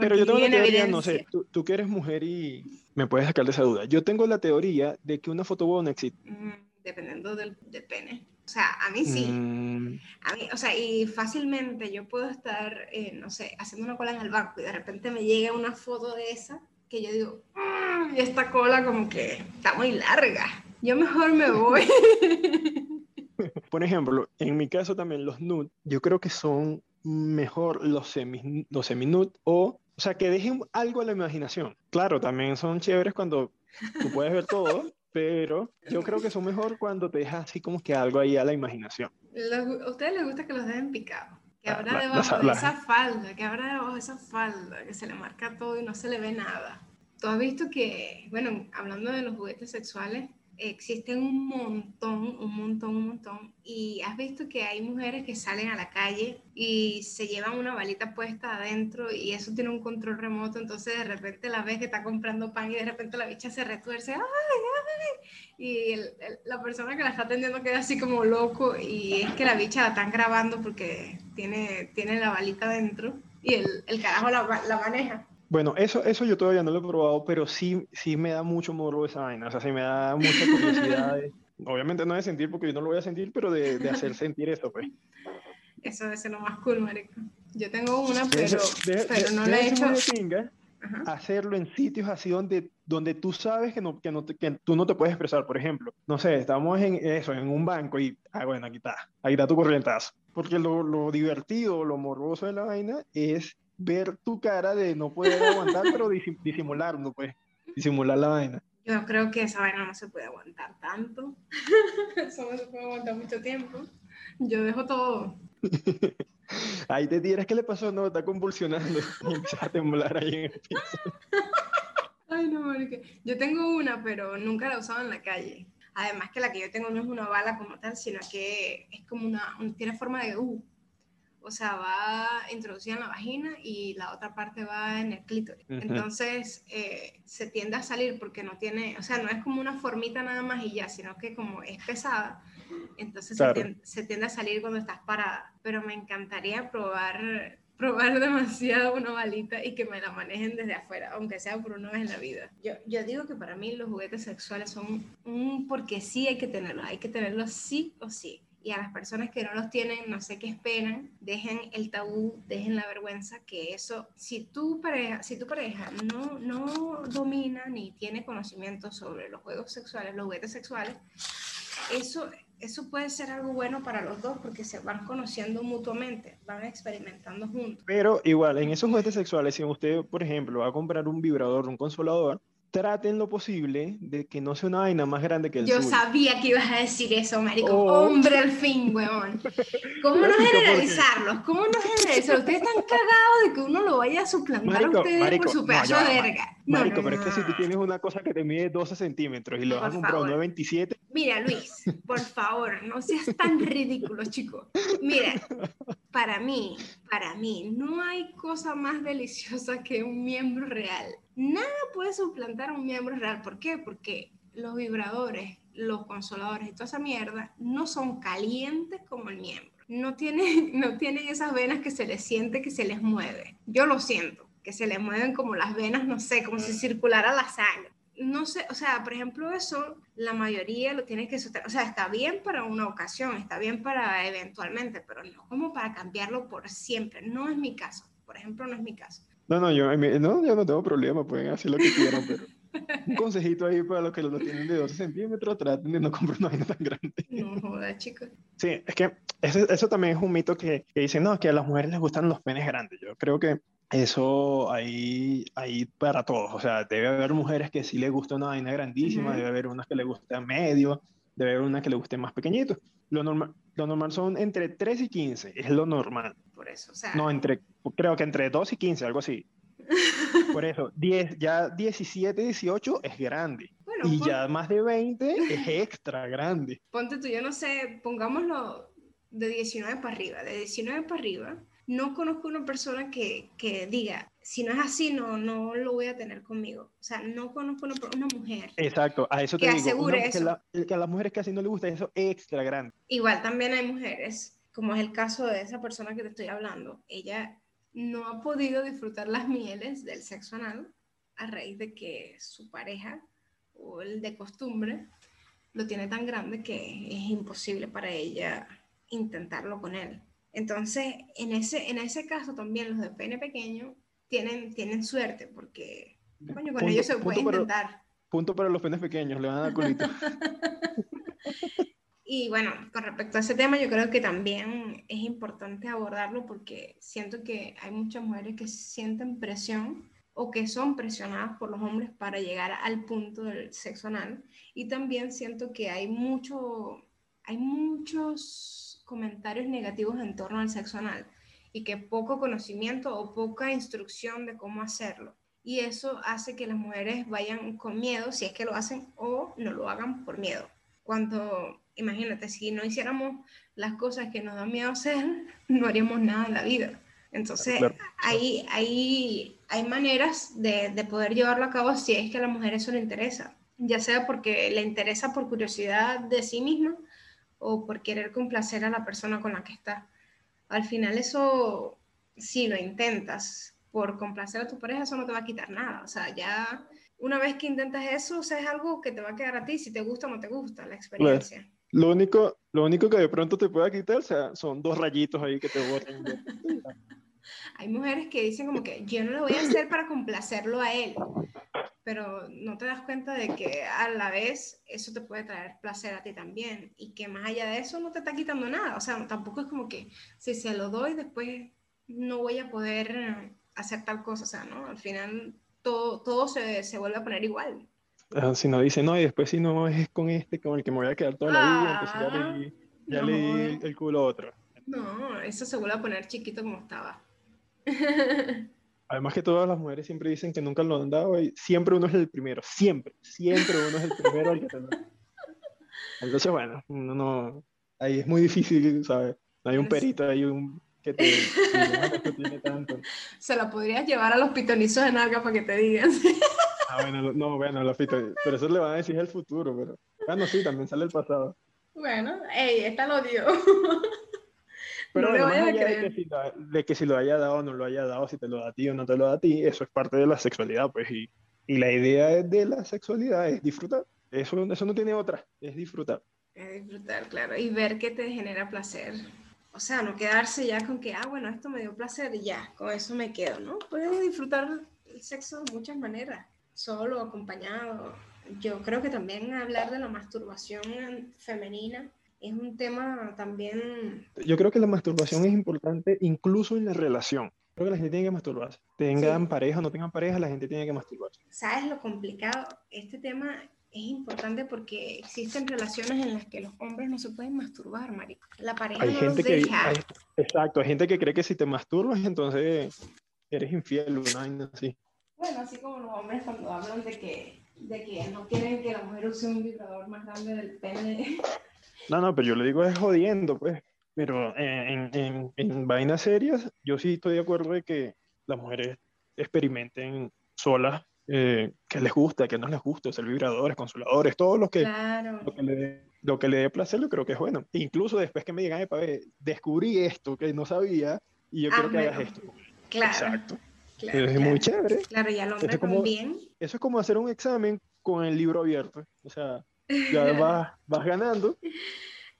S2: Pero yo tengo la teoría, no sé, tú, tú, que eres mujer y me puedes sacar de esa duda. Yo tengo la teoría de que una foto huevo no existe.
S1: Mm, dependiendo del, del, pene. O sea, a mí sí. Mm. A mí, o sea, y fácilmente yo puedo estar, eh, no sé, haciendo una cola en el banco y de repente me llega una foto de esa que yo digo, mmm, esta cola como que está muy larga yo mejor me voy. [LAUGHS]
S2: Por ejemplo, en mi caso también los nude, yo creo que son mejor los semi, los semi nude o, o sea, que dejen algo a la imaginación. Claro, también son chéveres cuando tú puedes ver todo, pero yo creo que son mejor cuando te dejas así como que algo ahí a la imaginación.
S1: ¿A ustedes les gusta que los dejen picados? Que habrá debajo de esa falda, que habrá debajo de esa falda, que se le marca todo y no se le ve nada. Tú has visto que, bueno, hablando de los juguetes sexuales, existen un montón, un montón, un montón. Y has visto que hay mujeres que salen a la calle y se llevan una balita puesta adentro y eso tiene un control remoto. Entonces de repente la ves que está comprando pan y de repente la bicha se retuerce. ¡Ay! Y la persona que la está atendiendo queda así como loco y es que la bicha la están grabando porque tiene, tiene la balita adentro y el, el carajo la, la maneja.
S2: Bueno, eso, eso yo todavía no lo he probado, pero sí, sí me da mucho morbo esa vaina. O sea, sí me da mucha curiosidad. De, obviamente no de sentir, porque yo no lo voy a sentir, pero de, de hacer sentir eso, pues.
S1: Eso debe ser lo más cool, marico. Yo tengo una, pero, de, pero no la he hecho.
S2: Hacerlo en sitios así donde, donde tú sabes que, no, que, no te, que tú no te puedes expresar. Por ejemplo, no sé, estamos en eso, en un banco y, ah, bueno, aquí está, aquí está tu corrientazo. Porque lo, lo divertido, lo morboso de la vaina es ver tu cara de no poder aguantar, pero disimular, no pues, disimular la vaina.
S1: Yo creo que esa vaina no se puede aguantar tanto. [LAUGHS] Eso no se puede aguantar mucho tiempo. Yo dejo todo. [LAUGHS]
S2: ahí te tiras, ¿qué le pasó? No, está convulsionando. [LAUGHS] Empieza a temblar ahí en el piso.
S1: Ay, no, marica. Yo tengo una, pero nunca la he usado en la calle. Además que la que yo tengo no es una bala como tal, sino que es como una, tiene forma de U o sea, va introducida en la vagina y la otra parte va en el clítoris. Uh -huh. Entonces, eh, se tiende a salir porque no tiene, o sea, no es como una formita nada más y ya, sino que como es pesada, entonces claro. se, tiende, se, tiende, a salir cuando estás parada. Pero me encantaría probar [LAUGHS] probar demasiado una balita y que me la manejen desde afuera, aunque sea por una vez en la vida. Yo, yo digo que para mí los juguetes sexuales son un porque sí hay que tenerlos, hay que tenerlos sí o sí y a las personas que no los tienen, no sé qué esperan, dejen el tabú, dejen la vergüenza, que eso, si tu pareja, si tu pareja no, no domina ni tiene conocimiento sobre los juegos sexuales, los juguetes sexuales, eso, eso puede ser algo bueno para los dos porque se van conociendo mutuamente, van experimentando juntos.
S2: Pero igual, en esos juguetes sexuales, si usted, por ejemplo, va a comprar un vibrador, un consolador, traten lo posible de que no sea una vaina más grande que el
S1: Yo sabía que ibas a decir eso, marico. Oh. Hombre al fin, weón. ¿Cómo no generalizarlos? ¿Cómo no generalizarlos? Ustedes están cagados de que uno lo vaya a suplantar a ustedes por su pedazo de verga.
S2: Marico, pero es que si tú tienes una cosa que te mide 12 centímetros y lo vas a comprar a 27...
S1: Mira, Luis, por favor, no seas tan ridículo, chico. Mira, para mí, para mí, no hay cosa más deliciosa que un miembro real nada puede suplantar a un miembro real. ¿Por qué? Porque los vibradores, los consoladores y toda esa mierda no son calientes como el miembro. No tienen, [LAUGHS] no tienen esas venas que se les siente que se les mueve. Yo lo siento, que se les mueven como las venas, no sé, como si circulara la sangre. No sé, o sea, por ejemplo, eso la mayoría lo tiene que sostener. O sea, está bien para una ocasión, está bien para eventualmente, pero no como para cambiarlo por siempre. No es mi caso. Por ejemplo, no es mi caso.
S2: No, no, yo no, yo no tengo problema, pueden hacer lo que quieran, pero un consejito ahí para los que lo tienen de 12 centímetros, traten de no comprar una vaina tan grande.
S1: No joda, chicos.
S2: Sí, es que eso, eso también es un mito que, que, dicen, no, que a las mujeres les gustan los penes grandes. Yo creo que eso ahí, ahí para todos. O sea, debe haber mujeres que sí les gusta una vaina grandísima, debe haber unas que les gusta medio, debe haber unas que les guste más pequeñito. Lo normal, lo normal son entre 3 y 15, es lo normal.
S1: Por eso, o sea.
S2: No, entre, creo que entre 2 y 15, algo así. [LAUGHS] Por eso, 10, ya 17, 18 es grande. y ya más de 20 es extra grande. [LAUGHS]
S1: Ponte tú, yo no sé, pongámoslo de 19 para arriba. De 19 para arriba, no conozco una persona que, que, diga, si no es así, no, no lo voy a tener conmigo. O sea, no conozco una, una mujer.
S2: Exacto, a eso te que digo. Asegure eso. Que, que, a las mujeres que así no les gusta eso extra grande.
S1: Igual también hay mujeres, como es el caso de esa persona que te estoy hablando. Ella no ha podido disfrutar las mieles del sexo anal a raíz de que su pareja o el de costumbre lo tiene tan grande que es imposible para ella intentarlo con él. Entonces, en ese, en ese caso también los de pene pequeño tienen, tienen suerte porque, coño, con ellos se puede intentar.
S2: punto para los penes pequeños, le van a dar culito. [LAUGHS]
S1: y bueno, con respecto a ese tema, yo creo que también es importante abordarlo porque siento que hay muchas mujeres que sienten presión o que son presionadas por los hombres para llegar al punto del sexo anal. Y también siento que hay, mucho, hay muchos comentarios negativos en torno al sexo anal y que poco conocimiento o poca instrucción de cómo hacerlo. Y eso hace que las mujeres vayan con miedo, si es que lo hacen, o no lo hagan por miedo. Cuando, imagínate, si no hiciéramos las cosas que nos da miedo hacer, [LAUGHS] no haríamos nada en la vida. Entonces, ahí, ahí hay maneras de, de, poder llevarlo a cabo si es que a la mujer eso le interesa, ya sea porque le interesa por curiosidad de sí misma o por querer complacer a la persona con la que está. Al final eso, si lo intentas por complacer a tu pareja, eso no te va a quitar nada. O sea, ya una vez que intentas eso, o sea, es algo que te va a quedar a ti, si te gusta o no te gusta la experiencia.
S2: lo único, lo único que de pronto te pueda quitar o sea, son dos rayitos ahí que te borran. [LAUGHS]
S1: Hay mujeres que dicen como que yo no lo voy a hacer para complacerlo a él pero no te das cuenta de que a la vez eso te puede traer placer a ti también y que más allá de eso no te está quitando nada. O sea, tampoco es como que si se lo doy después no voy a poder hacer tal cosa. O sea, ¿no? Al final todo, todo se, se vuelve a poner igual.
S2: si no dice no y después si no es con este con el que me voy a quedar toda la vida, entonces ya le, ya le di el culo a otro.
S1: No, eso se vuelve a poner chiquito como estaba. [LAUGHS]
S2: Además que todas las mujeres siempre dicen que nunca lo han dado y siempre uno es el primero, siempre, siempre uno es el primero al que te Entonces, bueno, uno no, ahí es muy difícil, ¿sabes? No hay un perito, hay un que te,
S1: tiene tanto. Se la podrías llevar a los pitonizos de nalga para que te digan.
S2: Ah, bueno, no, bueno, los pitonizos, pero eso le van a decir el futuro, pero bueno, sí, también sale el pasado.
S1: Bueno, ey, esta lo dio.
S2: Pero
S1: no
S2: bueno, más allá de que, si lo, de que si lo haya dado o no lo haya dado, si te lo da a ti o no te lo da a ti, eso es parte de la sexualidad, pues, y, y la idea de la sexualidad es disfrutar. Eso, eso no tiene otra, es disfrutar.
S1: Es disfrutar, claro, y ver que te genera placer. O sea, no quedarse ya con que, ah, bueno, esto me dio placer y ya, con eso me quedo, ¿no? Puedes disfrutar el sexo de muchas maneras, solo, acompañado. Yo creo que también hablar de la masturbación femenina es un tema también
S2: Yo creo que la masturbación es importante incluso en la relación. Creo que la gente tiene que masturbarse. Tengan
S1: Sí.
S2: pareja o no tengan pareja, la gente tiene que masturbarse.
S1: ¿Sabes lo complicado? Este tema es importante porque existen relaciones en las que los hombres no se pueden masturbar, marico. La pareja
S2: Hay
S1: no
S2: gente
S1: los
S2: que,
S1: deja.
S2: hay- exacto, hay gente que cree que si te masturbas, entonces eres infiel, una así.
S1: Bueno, así como los hombres cuando hablan de que, de que no quieren que la mujer use un vibrador más grande del pene.
S2: No, no, pero yo le digo es jodiendo, pues. Pero en, en, en vainas serias, yo sí estoy de acuerdo de que las mujeres experimenten solas eh, qué les gusta, qué no les gusta, usar vibradores, consoladores, todo lo que,
S1: Claro.
S2: lo que le lo que le dé placer, yo creo que es bueno. Incluso después que me digan, "Epa, ve, descubrí esto que no sabía y yo quiero que hagas esto.
S1: Claro.
S2: Exacto.
S1: claro,
S2: es
S1: claro.
S2: muy chévere.
S1: Claro, y al hombre
S2: Eso es como-
S1: también.
S2: Eso es como hacer un examen con el libro abierto. O sea, ya [LAUGHS] vas, vas ganando.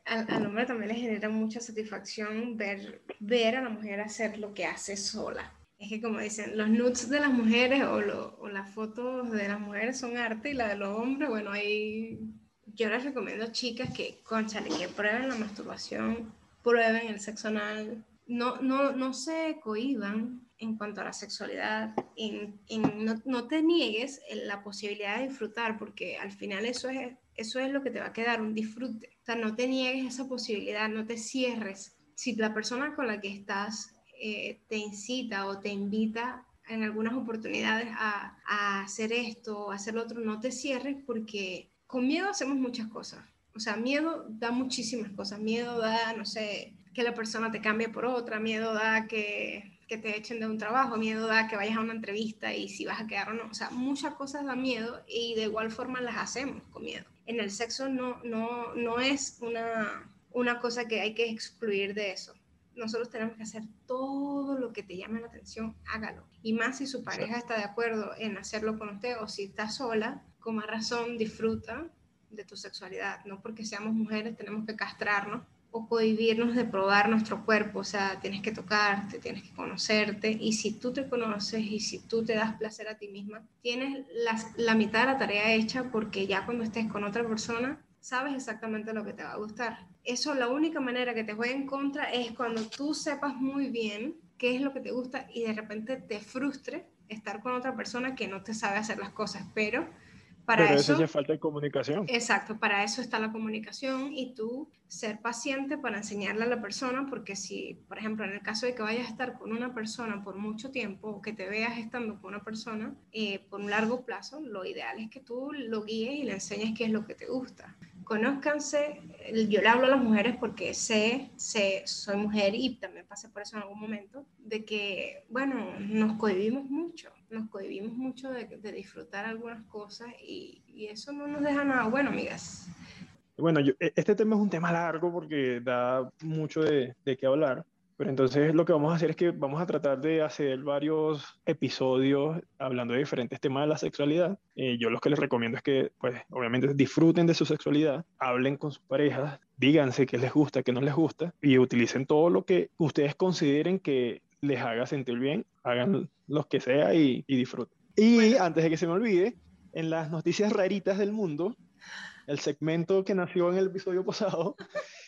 S1: Al, al hombre también le genera mucha satisfacción ver, ver a la mujer hacer lo que hace sola. Es que como dicen, los nudes de las mujeres o, lo- o las fotos de las mujeres son arte y la de los hombres, bueno, ahí yo les recomiendo a chicas que, conchale, que prueben la masturbación, prueben el sexo anal, no, no, no se cohiban en cuanto a la sexualidad, en, en- no, no te niegues la posibilidad de disfrutar, porque al final eso es, eso es lo que te va a quedar, un disfrute. O sea, no te niegues esa posibilidad, no te cierres. Si la persona con la que estás eh, te incita o te invita en algunas oportunidades a, a hacer esto o hacer lo otro, no te cierres porque con miedo hacemos muchas cosas. O sea, miedo da muchísimas cosas. Miedo da, no sé, que la persona te cambie por otra, miedo da que, que te echen de un trabajo, miedo da que vayas a una entrevista y si vas a quedar o no. O sea, muchas cosas dan miedo y de igual forma las hacemos con miedo. En el sexo no, no, no es una, una cosa que hay que excluir de eso. Nosotros tenemos que hacer todo lo que te llame la atención, hágalo. Y más si su pareja está de acuerdo en hacerlo con usted o si está sola, con más razón disfruta de tu sexualidad. No porque seamos mujeres tenemos que castrarnos o cohibirnos de probar nuestro cuerpo. O sea, tienes que tocarte, tienes que conocerte. Y si tú te conoces y si tú te das placer a ti misma, tienes la, la mitad de la tarea hecha porque ya cuando estés con otra persona, sabes exactamente lo que te va a gustar. Eso, la única manera que te juegue en contra es cuando tú sepas muy bien qué es lo que te gusta y de repente te frustre estar con otra persona que no te sabe hacer las cosas. Pero para
S2: Pero
S1: eso...
S2: eso ya falta de comunicación.
S1: Exacto, para eso está la comunicación y tú ser paciente para enseñarle a la persona, porque si, por ejemplo, en el caso de que vayas a estar con una persona por mucho tiempo o que te veas estando con una persona eh, por un largo plazo, lo ideal es que tú lo guíes y le enseñes qué es lo que te gusta. Conózcanse, yo le hablo a las mujeres porque sé, sé, soy mujer y también pasé por eso en algún momento, de que, bueno, nos cohibimos mucho, nos cohibimos mucho de, de disfrutar algunas cosas y, y, eso no nos deja nada bueno, amigas.
S2: Bueno, yo, este tema es un tema largo porque da mucho de, de qué hablar. Pero entonces lo que vamos a hacer es que vamos a tratar de hacer varios episodios hablando de diferentes temas de la sexualidad. Eh, yo lo que les recomiendo es que, pues, obviamente disfruten de su sexualidad, hablen con sus parejas, díganse qué les gusta, qué no les gusta y utilicen todo lo que ustedes consideren que les haga sentir bien, hagan lo que sea y, y disfruten. Y bueno. antes de que se me olvide, en las noticias raritas del mundo, el segmento que nació en el episodio pasado, [LAUGHS]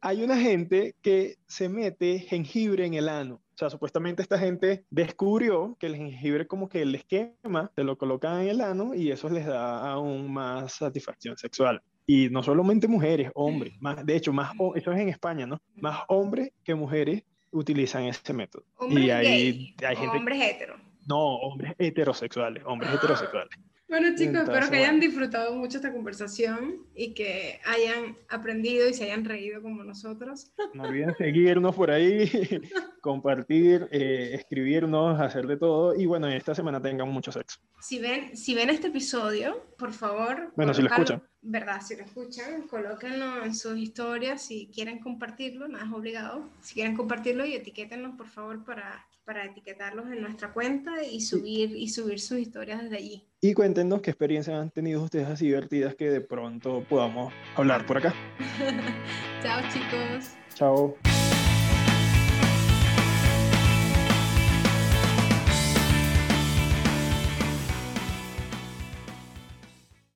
S2: hay una gente que se mete jengibre en el ano. O sea, supuestamente esta gente descubrió que el jengibre como que les quema, se lo colocan en el ano y eso les da aún más satisfacción sexual. Y no solamente mujeres, hombres, más, de hecho, más, eso es en España, ¿no? Más hombres que mujeres utilizan ese método.
S1: Hombres
S2: y
S1: hay,
S2: hay, hay gente...
S1: Hombres hetero.
S2: No, hombres heterosexuales, hombres ah. heterosexuales.
S1: Bueno chicos, espero que hayan disfrutado mucho esta conversación y que hayan aprendido y se hayan reído como nosotros.
S2: No olviden seguirnos por ahí, [LAUGHS] compartir, eh, escribirnos, hacer de todo y bueno, esta semana tengan mucho sexo.
S1: Si ven, si ven este episodio, por favor.
S2: Bueno, si lo escuchan.
S1: ¿Verdad? Si lo escuchan, colóquenlo en sus historias. Si quieren compartirlo, nada es obligado. Si quieren compartirlo y etiquétennos, por favor, para, para etiquetarlos en nuestra cuenta y subir, y subir sus historias desde allí.
S2: Y cuéntenos qué experiencias han tenido ustedes así divertidas que de pronto podamos hablar por acá. [LAUGHS]
S1: Chao, chicos.
S2: Chao.